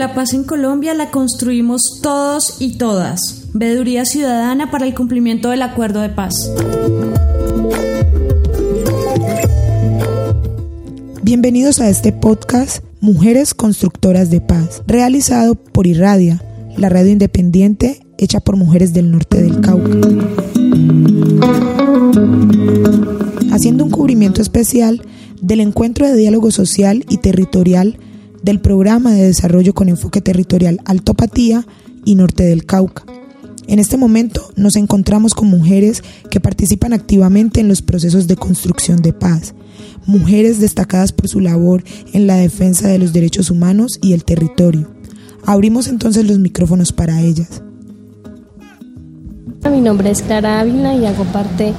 la paz en Colombia la construimos todos y todas. Veeduría Ciudadana para el cumplimiento del acuerdo de paz. Bienvenidos a este podcast Mujeres Constructoras de Paz, realizado por Irradia, la radio independiente hecha por mujeres del norte del Cauca. Haciendo un cubrimiento especial del encuentro de diálogo social y territorial del programa de desarrollo con enfoque territorial Altopatía y Norte del Cauca. En este momento nos encontramos con mujeres que participan activamente en los procesos de construcción de paz, mujeres destacadas por su labor en la defensa de los derechos humanos y el territorio. Abrimos entonces los micrófonos para ellas. Mi nombre es Clara Ávila y hago parte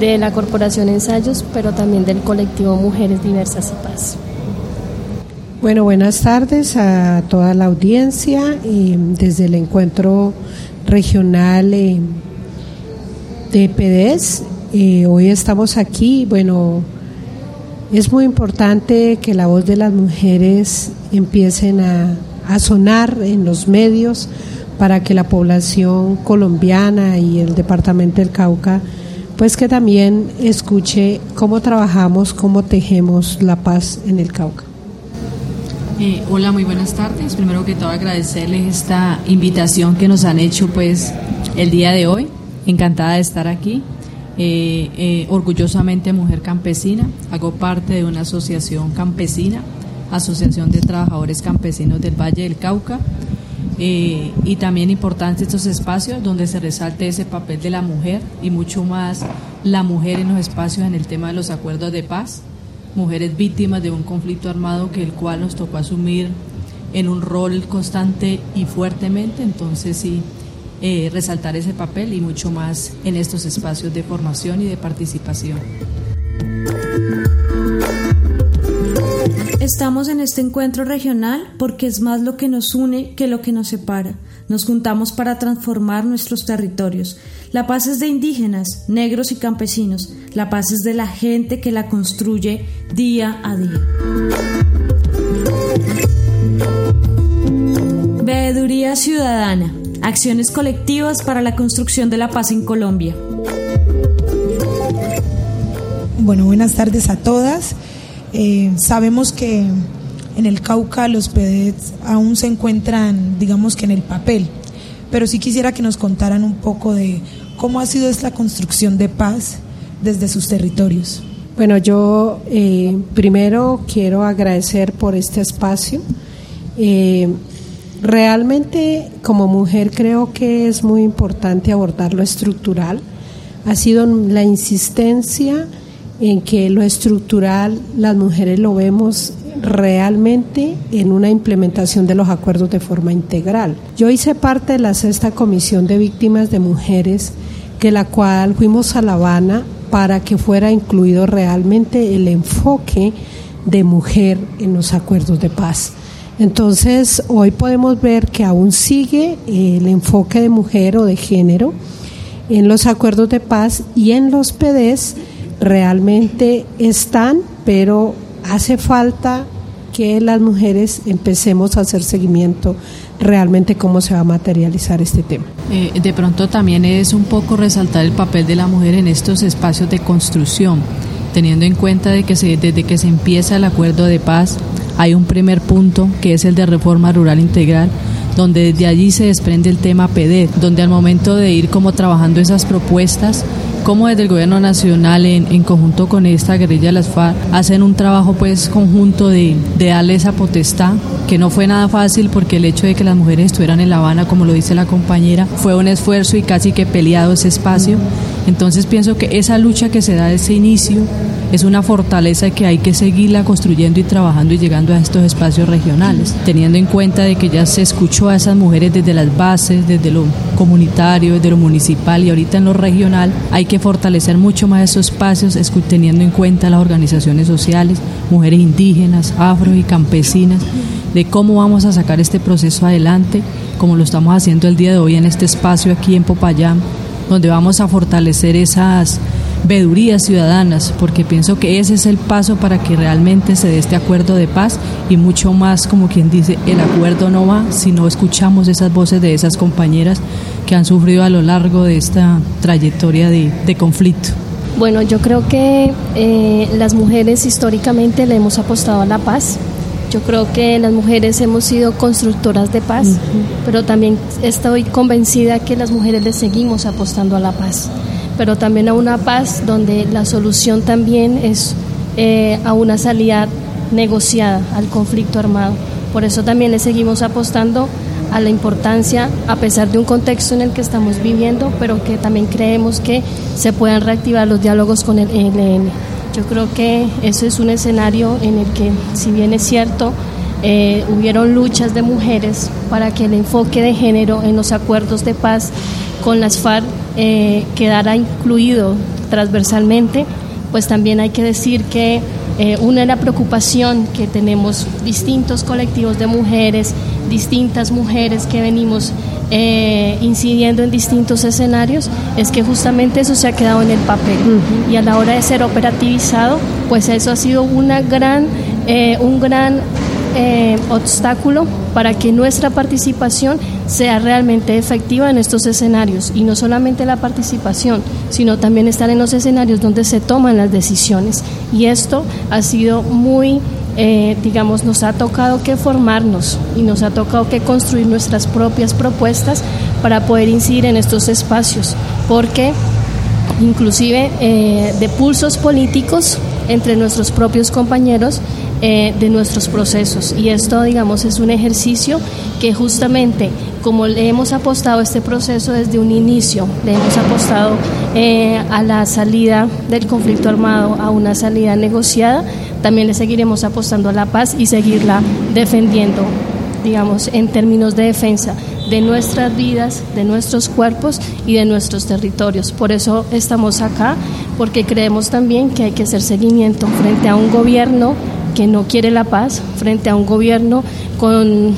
de la Corporación Ensayos, pero también del colectivo Mujeres Diversas y Paz. Bueno, buenas tardes a toda la audiencia y desde el encuentro regional eh, de PDS. Eh, hoy estamos aquí, bueno, es muy importante que la voz de las mujeres empiecen a, a sonar en los medios para que la población colombiana y el departamento del Cauca pues que también escuche cómo trabajamos, cómo tejemos la paz en el Cauca. Eh, hola, muy buenas tardes. Primero que todo agradecerles esta invitación que nos han hecho pues el día de hoy. Encantada de estar aquí. Eh, eh, orgullosamente mujer campesina. Hago parte de una asociación campesina, Asociación de Trabajadores Campesinos del Valle del Cauca. y también importante estos espacios donde se resalte ese papel de la mujer y mucho más la mujer en los espacios en el tema de los acuerdos de paz mujeres víctimas de un conflicto armado que el cual nos tocó asumir en un rol constante y fuertemente, entonces sí, eh, resaltar ese papel y mucho más en estos espacios de formación y de participación. Estamos en este encuentro regional porque es más lo que nos une que lo que nos separa. Nos juntamos para transformar nuestros territorios. La paz es de indígenas, negros y campesinos. La paz es de la gente que la construye día a día. Veeduría Ciudadana. Acciones colectivas para la construcción de la paz en Colombia. Bueno, buenas tardes a todas. Eh, sabemos que en el Cauca los PEDETs aún se encuentran, digamos que en el papel, pero sí quisiera que nos contaran un poco de cómo ha sido esta construcción de paz desde sus territorios. Bueno, yo eh, primero quiero agradecer por este espacio. Eh, realmente como mujer creo que es muy importante abordar lo estructural. Ha sido la insistencia en que lo estructural las mujeres lo vemos realmente en una implementación de los acuerdos de forma integral. Yo hice parte de la sexta comisión de víctimas de mujeres, que la cual fuimos a La Habana para que fuera incluido realmente el enfoque de mujer en los acuerdos de paz. Entonces, hoy podemos ver que aún sigue el enfoque de mujer o de género en los acuerdos de paz y en los PDs realmente están, pero hace falta que las mujeres empecemos a hacer seguimiento realmente cómo se va a materializar este tema. Eh, de pronto también es un poco resaltar el papel de la mujer en estos espacios de construcción, teniendo en cuenta de que desde que se empieza el acuerdo de paz hay un primer punto que es el de reforma rural integral donde desde allí se desprende el tema PD, donde al momento de ir como trabajando esas propuestas cómo desde el gobierno nacional en, conjunto con esta guerrilla de las FARC hacen un trabajo pues conjunto de, de, darle esa potestad que no fue nada fácil porque el hecho de que las mujeres estuvieran en La Habana como lo dice la compañera fue un esfuerzo y casi que peleado ese espacio entonces pienso que esa lucha que se da ese inicio es una fortaleza que hay que seguirla construyendo y trabajando y llegando a estos espacios regionales, teniendo en cuenta de que ya se escuchó a esas mujeres desde las bases, desde lo comunitario, desde lo municipal y ahorita en lo regional, hay que fortalecer mucho más esos espacios, teniendo en cuenta las organizaciones sociales, mujeres indígenas, afro y campesinas, de cómo vamos a sacar este proceso adelante, como lo estamos haciendo el día de hoy en este espacio aquí en Popayán, donde vamos a fortalecer esas vedurías ciudadanas, porque pienso que ese es el paso para que realmente se dé este acuerdo de paz y mucho más, como quien dice, el acuerdo no va si no escuchamos esas voces de esas compañeras que han sufrido a lo largo de esta trayectoria de, conflicto. Bueno, yo creo que eh, las mujeres históricamente le hemos apostado a la paz. Yo creo que las mujeres hemos sido constructoras de paz, pero también estoy convencida que las mujeres le seguimos apostando a la paz, pero también a una paz donde la solución también es eh, a una salida negociada al conflicto armado. Por eso también le seguimos apostando a la importancia, a pesar de un contexto en el que estamos viviendo, pero que también creemos que se puedan reactivar los diálogos con el ELN. Yo creo que eso es un escenario en el que, si bien es cierto, eh, hubieron luchas de mujeres para que el enfoque de género en los acuerdos de paz con las FARC eh, quedara incluido transversalmente, pues también hay que decir que eh, una de la preocupación que tenemos distintos colectivos de mujeres distintas mujeres que venimos eh, incidiendo en distintos escenarios, es que justamente eso se ha quedado en el papel. Y a la hora de ser operativizado, pues eso ha sido una gran, eh, un gran eh, obstáculo para que nuestra participación sea realmente efectiva en estos escenarios. Y no solamente la participación, sino también estar en los escenarios donde se toman las decisiones. Y esto ha sido muy eh, digamos, nos ha tocado que formarnos y nos ha tocado que construir nuestras propias propuestas para poder incidir en estos espacios, porque inclusive eh, de pulsos políticos entre nuestros propios compañeros eh, de nuestros procesos. Y esto, digamos, es un ejercicio que justamente como le hemos apostado a este proceso desde un inicio, le hemos apostado a la salida del conflicto armado, a una salida negociada, también le seguiremos apostando a la paz y seguirla defendiendo, digamos, en términos de defensa de nuestras vidas, de nuestros cuerpos y de nuestros territorios. Por eso estamos acá, porque creemos también que hay que hacer seguimiento frente a un gobierno que no quiere la paz, frente a un gobierno con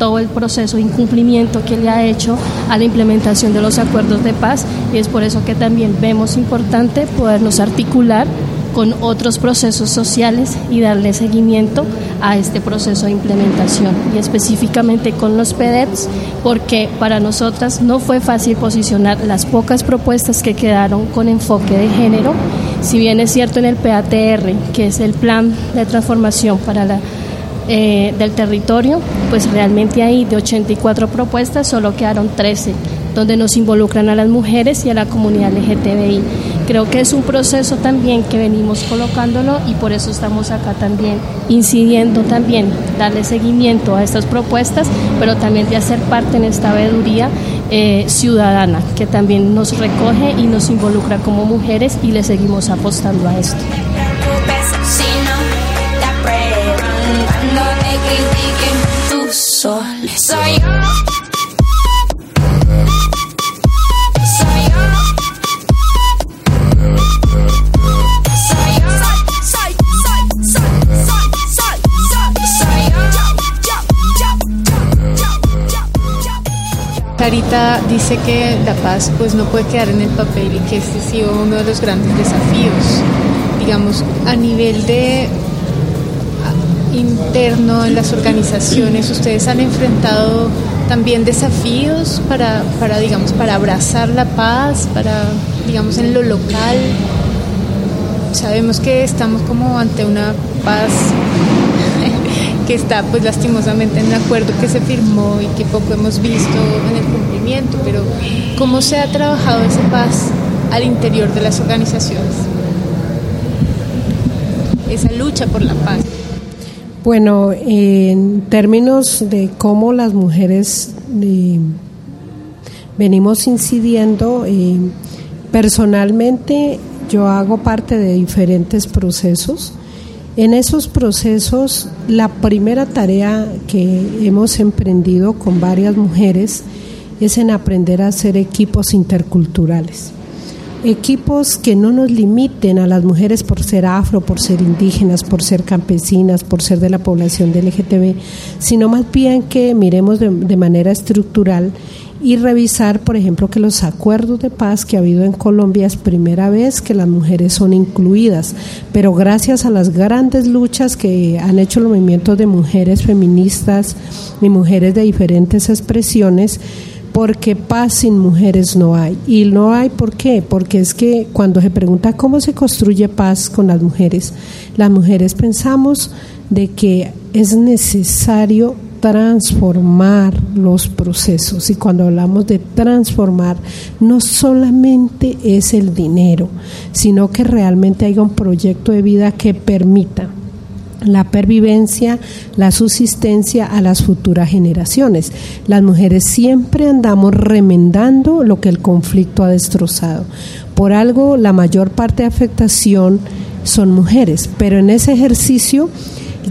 todo el proceso de incumplimiento que le ha hecho a la implementación de los acuerdos de paz y es por eso que también vemos importante podernos articular con otros procesos sociales y darle seguimiento a este proceso de implementación y específicamente con los PEDEPs porque para nosotras no fue fácil posicionar las pocas propuestas que quedaron con enfoque de género, si bien es cierto en el PATR, que es el plan de transformación para la eh, del territorio, pues realmente ahí de 84 propuestas solo quedaron 13 donde nos involucran a las mujeres y a la comunidad LGTBI. Creo que es un proceso también que venimos colocándolo y por eso estamos acá también incidiendo también, darle seguimiento a estas propuestas, pero también de hacer parte en esta veeduría eh, ciudadana que también nos recoge y nos involucra como mujeres y le seguimos apostando a esto. Dice que la paz pues no puede quedar en el papel y que este ha sido uno de los grandes desafíos, digamos, a nivel de interno en las organizaciones, ustedes han enfrentado también desafíos para, para digamos, para abrazar la paz, para, digamos, en lo local. Sabemos que estamos como ante una paz que está pues lastimosamente en el acuerdo que se firmó y que poco hemos visto en el cumplimiento, pero ¿cómo se ha trabajado esa paz al interior de las organizaciones? Esa lucha por la paz. Bueno, en términos de cómo las mujeres eh, venimos incidiendo, eh, personalmente yo hago parte de diferentes procesos en esos procesos, la primera tarea que hemos emprendido con varias mujeres es en aprender a hacer equipos interculturales. Equipos que no nos limiten a las mujeres por ser afro, por ser indígenas, por ser campesinas, por ser de la población del LGTB, sino más bien que miremos de, de manera estructural y revisar, por ejemplo, que los acuerdos de paz que ha habido en Colombia es primera vez que las mujeres son incluidas, pero gracias a las grandes luchas que han hecho los movimientos de mujeres feministas y mujeres de diferentes expresiones, porque paz sin mujeres no hay. Y no hay, ¿por qué? Porque es que cuando se pregunta cómo se construye paz con las mujeres, las mujeres pensamos de que es necesario transformar los procesos. Y cuando hablamos de transformar, no solamente es el dinero, sino que realmente haya un proyecto de vida que permita la pervivencia, la subsistencia a las futuras generaciones. Las mujeres siempre andamos remendando lo que el conflicto ha destrozado. Por algo, la mayor parte de afectación son mujeres, pero en ese ejercicio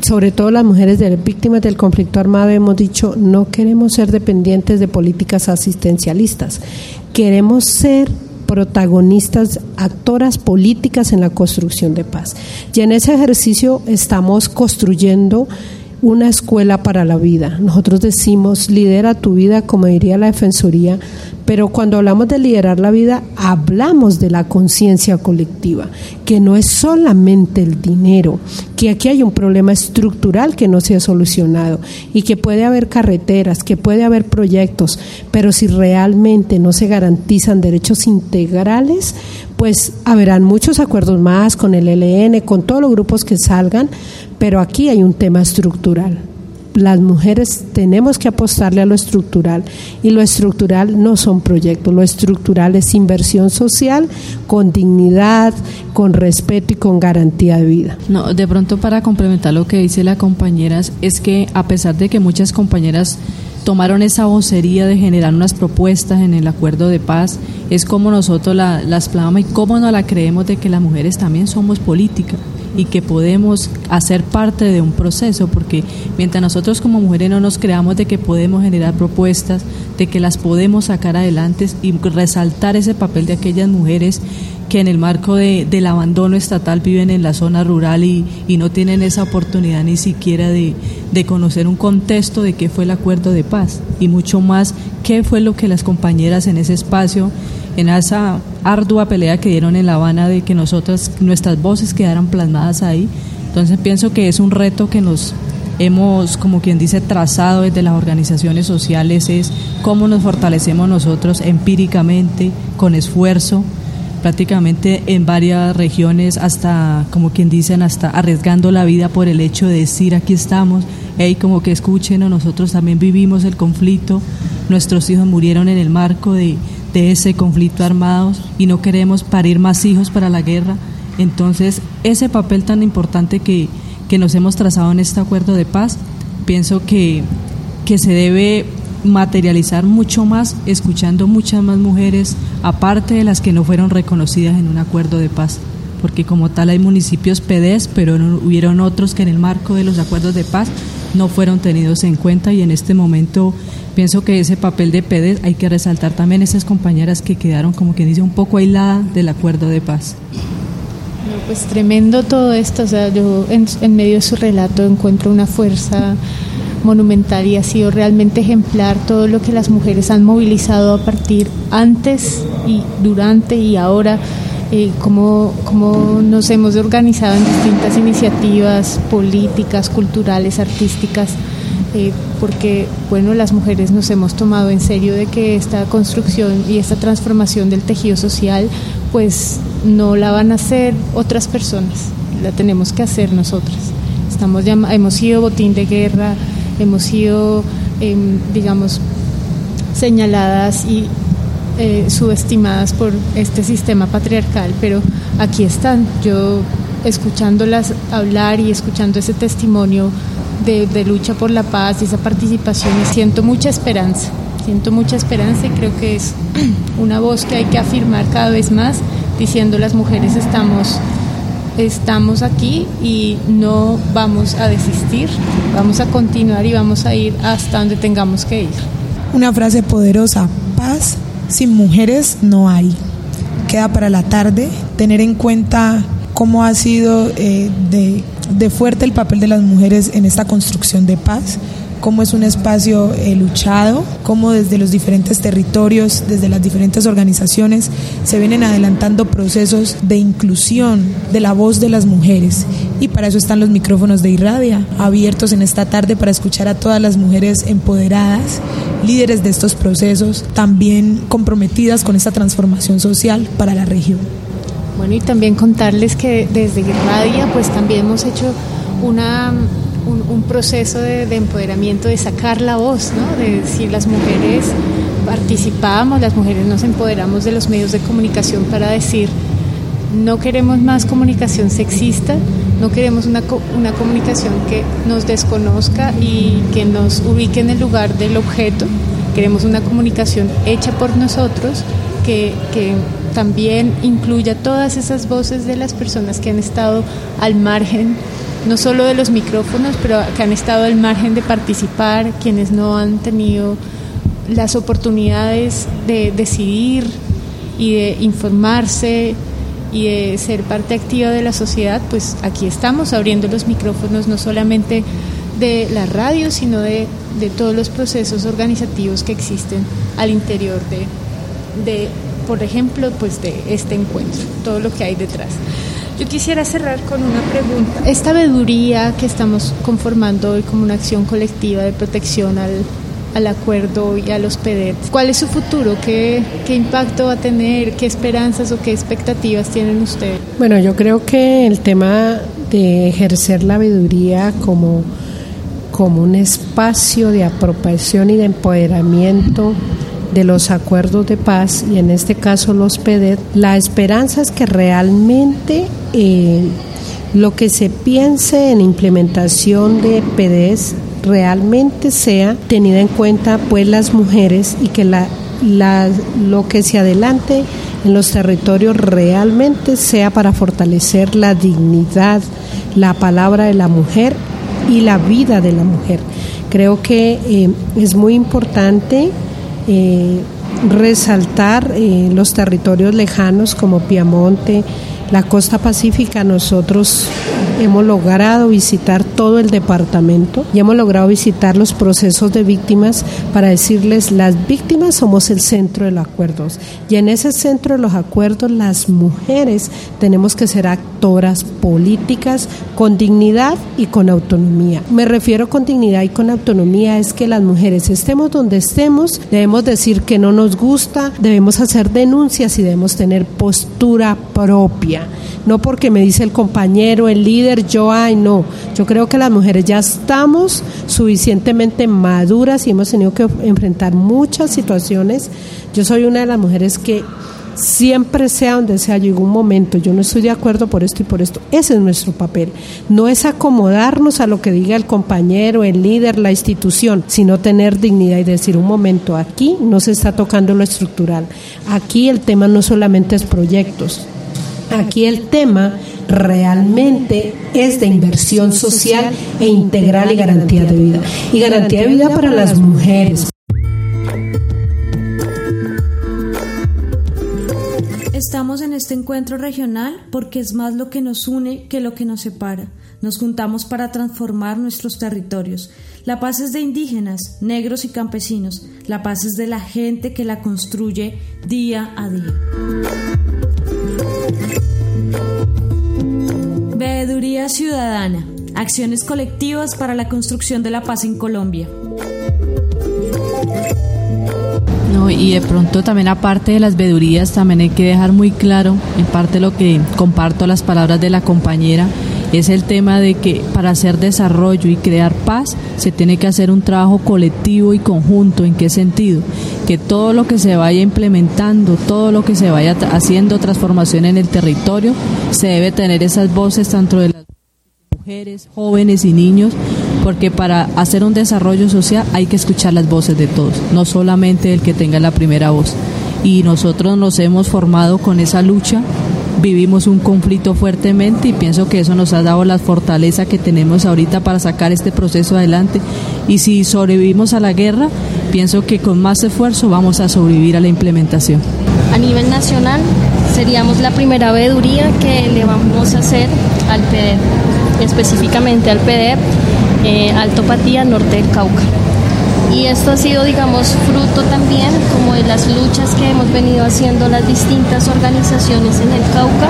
sobre todo las mujeres de víctimas del conflicto armado hemos dicho no queremos ser dependientes de políticas asistencialistas, queremos ser protagonistas, actoras políticas en la construcción de paz. Y en ese ejercicio estamos construyendo una escuela para la vida. Nosotros decimos, lidera tu vida, como diría la Defensoría, pero cuando hablamos de liderar la vida, hablamos de la conciencia colectiva, que no es solamente el dinero, que aquí hay un problema estructural que no se ha solucionado y que puede haber carreteras, que puede haber proyectos, pero si realmente no se garantizan derechos integrales, pues habrán muchos acuerdos más con el LN, con todos los grupos que salgan, pero aquí hay un tema estructural las mujeres tenemos que apostarle a lo estructural y lo estructural no son proyectos, lo estructural es inversión social con dignidad, con respeto y con garantía de vida. No, de pronto para complementar lo que dice la compañera es que a pesar de que muchas compañeras tomaron esa vocería de generar unas propuestas en el acuerdo de paz, es como nosotros las plasmamos y cómo no la creemos de que las mujeres también somos políticas y que podemos hacer parte de un proceso, porque mientras nosotros como mujeres no nos creamos de que podemos generar propuestas, de que las podemos sacar adelante y resaltar ese papel de aquellas mujeres que en el marco de, del abandono estatal viven en la zona rural y, y no tienen esa oportunidad ni siquiera de, de, conocer un contexto de qué fue el acuerdo de paz y mucho más qué fue lo que las compañeras en ese espacio en esa ardua pelea que dieron en La Habana de que nosotras, nuestras voces quedaran plasmadas ahí. Entonces pienso que es un reto que nos hemos, como quien dice, trazado desde las organizaciones sociales, es cómo nos fortalecemos nosotros empíricamente, con esfuerzo, prácticamente en varias regiones, hasta, como quien dicen, hasta arriesgando la vida por el hecho de decir aquí estamos, hey, como que escuchen, nosotros también vivimos el conflicto, nuestros hijos murieron en el marco de ese conflicto armado y no queremos parir más hijos para la guerra. Entonces, ese papel tan importante que, que nos hemos trazado en este acuerdo de paz, pienso que, que se debe materializar mucho más, escuchando muchas más mujeres, aparte de las que no fueron reconocidas en un acuerdo de paz. Porque como tal hay municipios PEDES, pero no, hubieron otros que en el marco de los acuerdos de paz no fueron tenidos en cuenta y en este momento pienso que ese papel de PEDES hay que resaltar también esas compañeras que quedaron como que dice un poco aisladas del acuerdo de paz. pues tremendo todo esto, o sea, yo en medio de su relato encuentro una fuerza monumental y ha sido realmente ejemplar todo lo que las mujeres han movilizado a partir antes y durante y ahora eh, cómo, cómo, nos hemos organizado en distintas iniciativas políticas, culturales, artísticas, eh, porque bueno, las mujeres nos hemos tomado en serio de que esta construcción y esta transformación del tejido social, pues no la van a hacer otras personas, la tenemos que hacer nosotras. Estamos hemos sido botín de guerra, hemos sido, em, digamos, señaladas y eh, subestimadas por este sistema patriarcal, pero aquí están, yo escuchándolas hablar y escuchando ese testimonio de, lucha por la paz y esa participación, siento mucha esperanza, siento mucha esperanza y creo que es una voz que hay que afirmar cada vez más, diciendo las mujeres estamos estamos aquí y no vamos a desistir, vamos a continuar y vamos a ir hasta donde tengamos que ir. Una frase poderosa, paz sin mujeres no hay. Queda para la tarde tener en cuenta cómo ha sido eh, de, fuerte el papel de las mujeres en esta construcción de paz, cómo es un espacio eh, luchado, cómo desde los diferentes territorios, desde las diferentes organizaciones, se vienen adelantando procesos de inclusión de la voz de las mujeres. Y para eso están los micrófonos de Irradia, abiertos en esta tarde para escuchar a todas las mujeres empoderadas, líderes de estos procesos, también comprometidas con esta transformación social para la región. Bueno, y también contarles que desde Irradia pues también hemos hecho una un, proceso de, empoderamiento, de sacar la voz, ¿no? de decir las mujeres participamos, las mujeres nos empoderamos de los medios de comunicación para decir no queremos más comunicación sexista, no queremos una, una comunicación que nos desconozca y que nos ubique en el lugar del objeto, queremos una comunicación hecha por nosotros que, que también incluya todas esas voces de las personas que han estado al margen no solo de los micrófonos, pero que han estado al margen de participar, quienes no han tenido las oportunidades de decidir y de informarse y de ser parte activa de la sociedad, pues aquí estamos abriendo los micrófonos no solamente de la radio, sino de, todos los procesos organizativos que existen al interior de, de, por ejemplo, pues de este encuentro, todo lo que hay detrás. Yo quisiera cerrar con una pregunta. Esta veeduría que estamos conformando hoy como una acción colectiva de protección al, al acuerdo y a los PEDET, ¿cuál es su futuro? ¿Qué, ¿Qué impacto va a tener? ¿Qué esperanzas o qué expectativas tienen ustedes? Bueno, yo creo que el tema de ejercer la veeduría como, como un espacio de apropiación y de empoderamiento de los acuerdos de paz y en este caso los PEDET, la esperanza es que realmente eh, lo que se piense en implementación de PEDES realmente sea tenida en cuenta pues las mujeres y que la, lo que se adelante en los territorios realmente sea para fortalecer la dignidad, la palabra de la mujer y la vida de la mujer. Creo que eh, es muy importante eh, resaltar eh, los territorios lejanos como Piamonte, la costa pacífica, nosotros hemos logrado visitar todo el departamento y hemos logrado visitar los procesos de víctimas para decirles las víctimas somos el centro de los acuerdos y en ese centro de los acuerdos las mujeres tenemos que ser actoras políticas con dignidad y con autonomía. Me refiero con dignidad y con autonomía es que las mujeres estemos donde estemos, debemos decir que no nos gusta, debemos hacer denuncias y debemos tener postura propia no porque me dice el compañero, el líder, yo, ay, no. Yo creo que las mujeres ya estamos suficientemente maduras y hemos tenido que enfrentar muchas situaciones. Yo soy una de las mujeres que siempre sea donde sea, llegó un momento, yo no estoy de acuerdo por esto y por esto. Ese es nuestro papel. No es acomodarnos a lo que diga el compañero, el líder, la institución, sino tener dignidad y decir, un momento, aquí no se está tocando lo estructural. Aquí el tema no solamente es proyectos, Aquí el tema realmente es de inversión social e integral y garantía de vida. Y garantía de vida para las mujeres. Estamos en este encuentro regional porque es más lo que nos une que lo que nos separa. Nos juntamos para transformar nuestros territorios. La paz es de indígenas, negros y campesinos. La paz es de la gente que la construye día a día. Veeduría Ciudadana. Acciones colectivas para la construcción de la paz en Colombia. No, y de pronto también aparte de las veedurías también hay que dejar muy claro, en parte lo que comparto las palabras de la compañera, es el tema de que para hacer desarrollo y crear paz se tiene que hacer un trabajo colectivo y conjunto. ¿En qué sentido? Que todo lo que se vaya implementando, todo lo que se vaya haciendo transformación en el territorio, se debe tener esas voces tanto de las mujeres, jóvenes y niños, porque para hacer un desarrollo social hay que escuchar las voces de todos, no solamente el que tenga la primera voz. Y nosotros nos hemos formado con esa lucha vivimos un conflicto fuertemente y pienso que eso nos ha dado la fortaleza que tenemos ahorita para sacar este proceso adelante. Y si sobrevivimos a la guerra, pienso que con más esfuerzo vamos a sobrevivir a la implementación. A nivel nacional, seríamos la primera veeduría que le vamos a hacer al PEDER, específicamente al PEDER eh, Alto Patía, norte del Cauca. Y esto ha sido, digamos, fruto también como de las luchas que hemos venido haciendo las distintas organizaciones en el Cauca.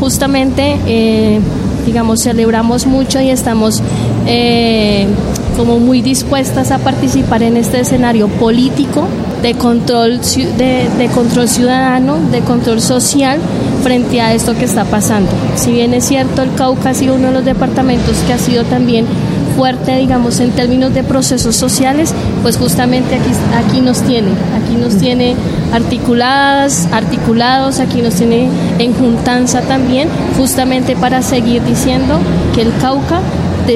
Justamente, eh, digamos, celebramos mucho y estamos eh, como muy dispuestas a participar en este escenario político de control, de, de, control ciudadano, de control social frente a esto que está pasando. Si bien es cierto, el Cauca ha sido uno de los departamentos que ha sido también fuerte, digamos, en términos de procesos sociales, pues justamente aquí, aquí nos tiene, aquí nos tiene articuladas, articulados, aquí nos tiene en juntanza también, justamente para seguir diciendo que el Cauca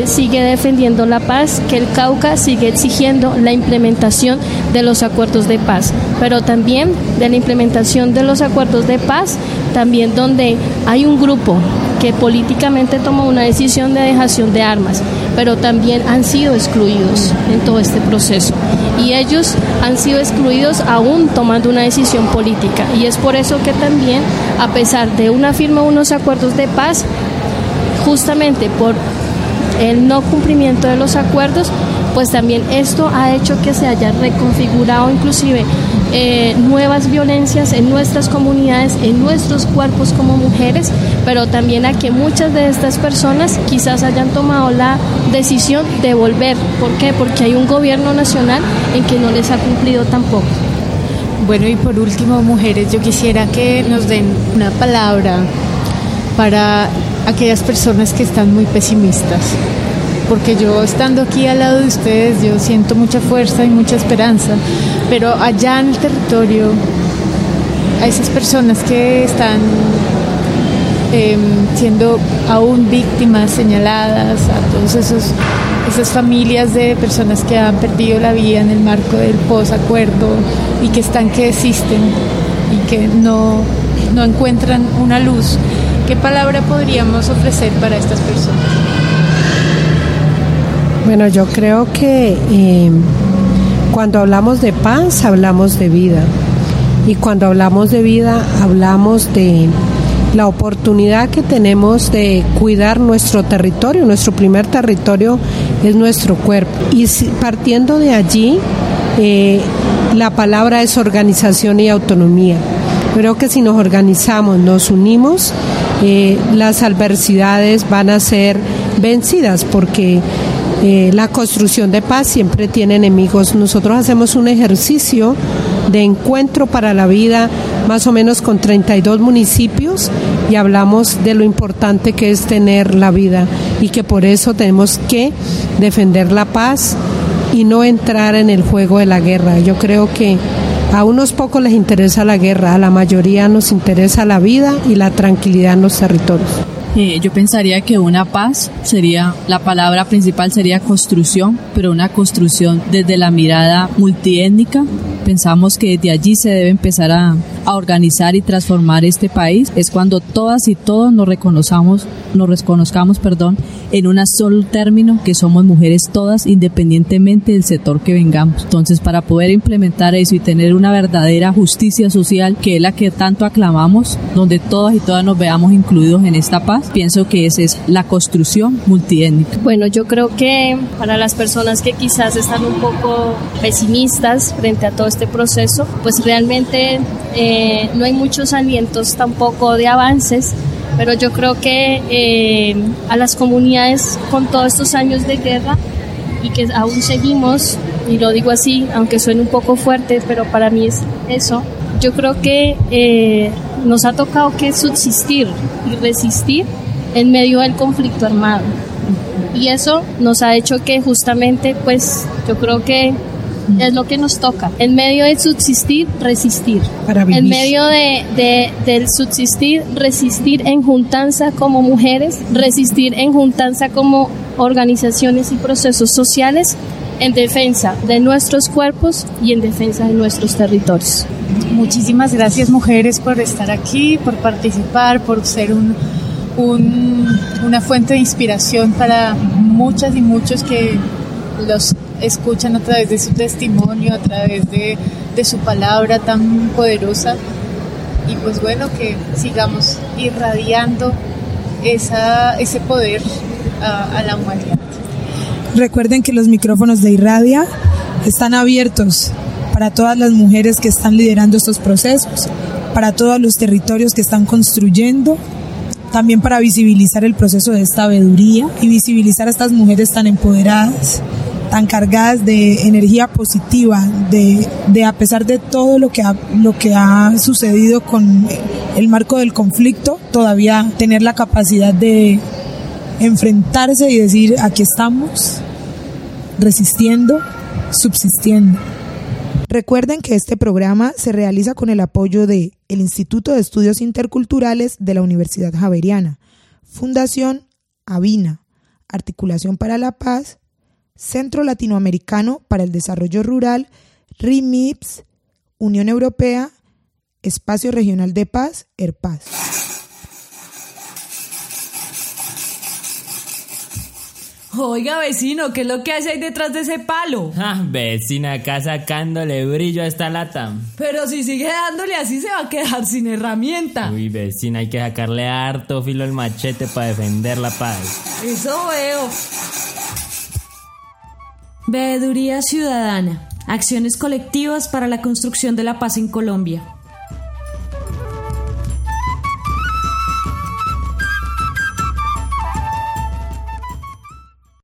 sigue defendiendo la paz, que el Cauca sigue exigiendo la implementación de los acuerdos de paz, pero también de la implementación de los acuerdos de paz, también donde hay un grupo que políticamente tomó una decisión de dejación de armas, pero también han sido excluidos en todo este proceso. Y ellos han sido excluidos aún tomando una decisión política. Y es por eso que también, a pesar de una firma unos acuerdos de paz, justamente por el no cumplimiento de los acuerdos, pues también esto ha hecho que se haya reconfigurado inclusive eh, nuevas violencias en nuestras comunidades, en nuestros cuerpos como mujeres, pero también a que muchas de estas personas quizás hayan tomado la decisión de volver. ¿Por qué? Porque hay un gobierno nacional en que no les ha cumplido tampoco. Bueno, y por último, mujeres, yo quisiera que nos den una palabra para aquellas personas que están muy pesimistas. Porque yo estando aquí al lado de ustedes, yo siento mucha fuerza y mucha esperanza, pero allá en el territorio, a esas personas que están em, siendo aún víctimas señaladas, a esos esas familias de personas que han perdido la vida en el marco del posacuerdo y que están que desisten y que no, no encuentran una luz. ¿Qué palabra podríamos ofrecer para estas personas? Bueno, yo creo que eh, cuando hablamos de paz, hablamos de vida. Y cuando hablamos de vida, hablamos de la oportunidad que tenemos de cuidar nuestro territorio. Nuestro primer territorio es nuestro cuerpo. Y partiendo de allí, eh, la palabra es organización y autonomía. Creo que si nos organizamos, nos unimos, eh, las adversidades van a ser vencidas porque eh, la construcción de paz siempre tiene enemigos. Nosotros hacemos un ejercicio de encuentro para la vida más o menos con 32 municipios y hablamos de lo importante que es tener la vida y que por eso tenemos que defender la paz y no entrar en el juego de la guerra. Yo creo que a unos pocos les interesa la guerra, a la mayoría nos interesa la vida y la tranquilidad en los territorios. Eh, yo pensaría que una paz sería, la palabra principal sería construcción, pero una construcción desde la mirada multiétnica. Pensamos que desde allí se debe empezar a, a organizar y transformar este país. Es cuando todas y todos nos reconozcamos, nos reconozcamos, perdón, en un solo término que somos mujeres todas, independientemente del sector que vengamos. Entonces, para poder implementar eso y tener una verdadera justicia social, que es la que tanto aclamamos, donde todas y todas nos veamos incluidos en esta paz, pienso que esa es la construcción multiétnica. Bueno, yo creo que para las personas que quizás están un poco pesimistas frente a todo este proceso, pues realmente eh, no hay muchos alientos tampoco de avances, pero yo creo que eh, a las comunidades con todos estos años de guerra y que aún seguimos, y lo digo así, aunque suene un poco fuerte, pero para mí es eso, yo creo que eh, nos ha tocado que subsistir y resistir en medio del conflicto armado. Y eso nos ha hecho que justamente, pues yo creo que es lo que nos toca. En medio de subsistir, resistir. En medio de, de, del subsistir, resistir en juntanza como mujeres, resistir en juntanza como organizaciones y procesos sociales en defensa de nuestros cuerpos y en defensa de nuestros territorios. Muchísimas gracias mujeres por estar aquí, por participar, por ser un, un, una fuente de inspiración para muchas y muchos que los escuchan a través de su testimonio, a través de, de su palabra tan poderosa. Y pues bueno, que sigamos irradiando esa, ese poder a, la humanidad. Recuerden que los micrófonos de Irradia están abiertos para todas las mujeres que están liderando estos procesos, para todos los territorios que están construyendo, también para visibilizar el proceso de esta veeduría y visibilizar a estas mujeres tan empoderadas, tan cargadas de energía positiva, de, de a pesar de todo lo que, ha, lo que ha sucedido con el marco del conflicto, todavía tener la capacidad de enfrentarse y decir, aquí estamos, resistiendo, subsistiendo. Recuerden que este programa se realiza con el apoyo de el Instituto de Estudios Interculturales de la Universidad Javeriana, Fundación Avina, Articulación para la Paz, Centro Latinoamericano para el Desarrollo Rural, RIMIPS, Unión Europea, Espacio Regional de Paz, ERPAZ. Oiga, vecino, ¿qué es lo que hace ahí detrás de ese palo? Ah, vecina, acá sacándole brillo a esta lata. Pero si sigue dándole así se va a quedar sin herramienta. Uy, vecina, hay que sacarle harto filo al machete para defender la paz. Eso veo. Veeduría Ciudadana. Acciones colectivas para la construcción de la paz en Colombia.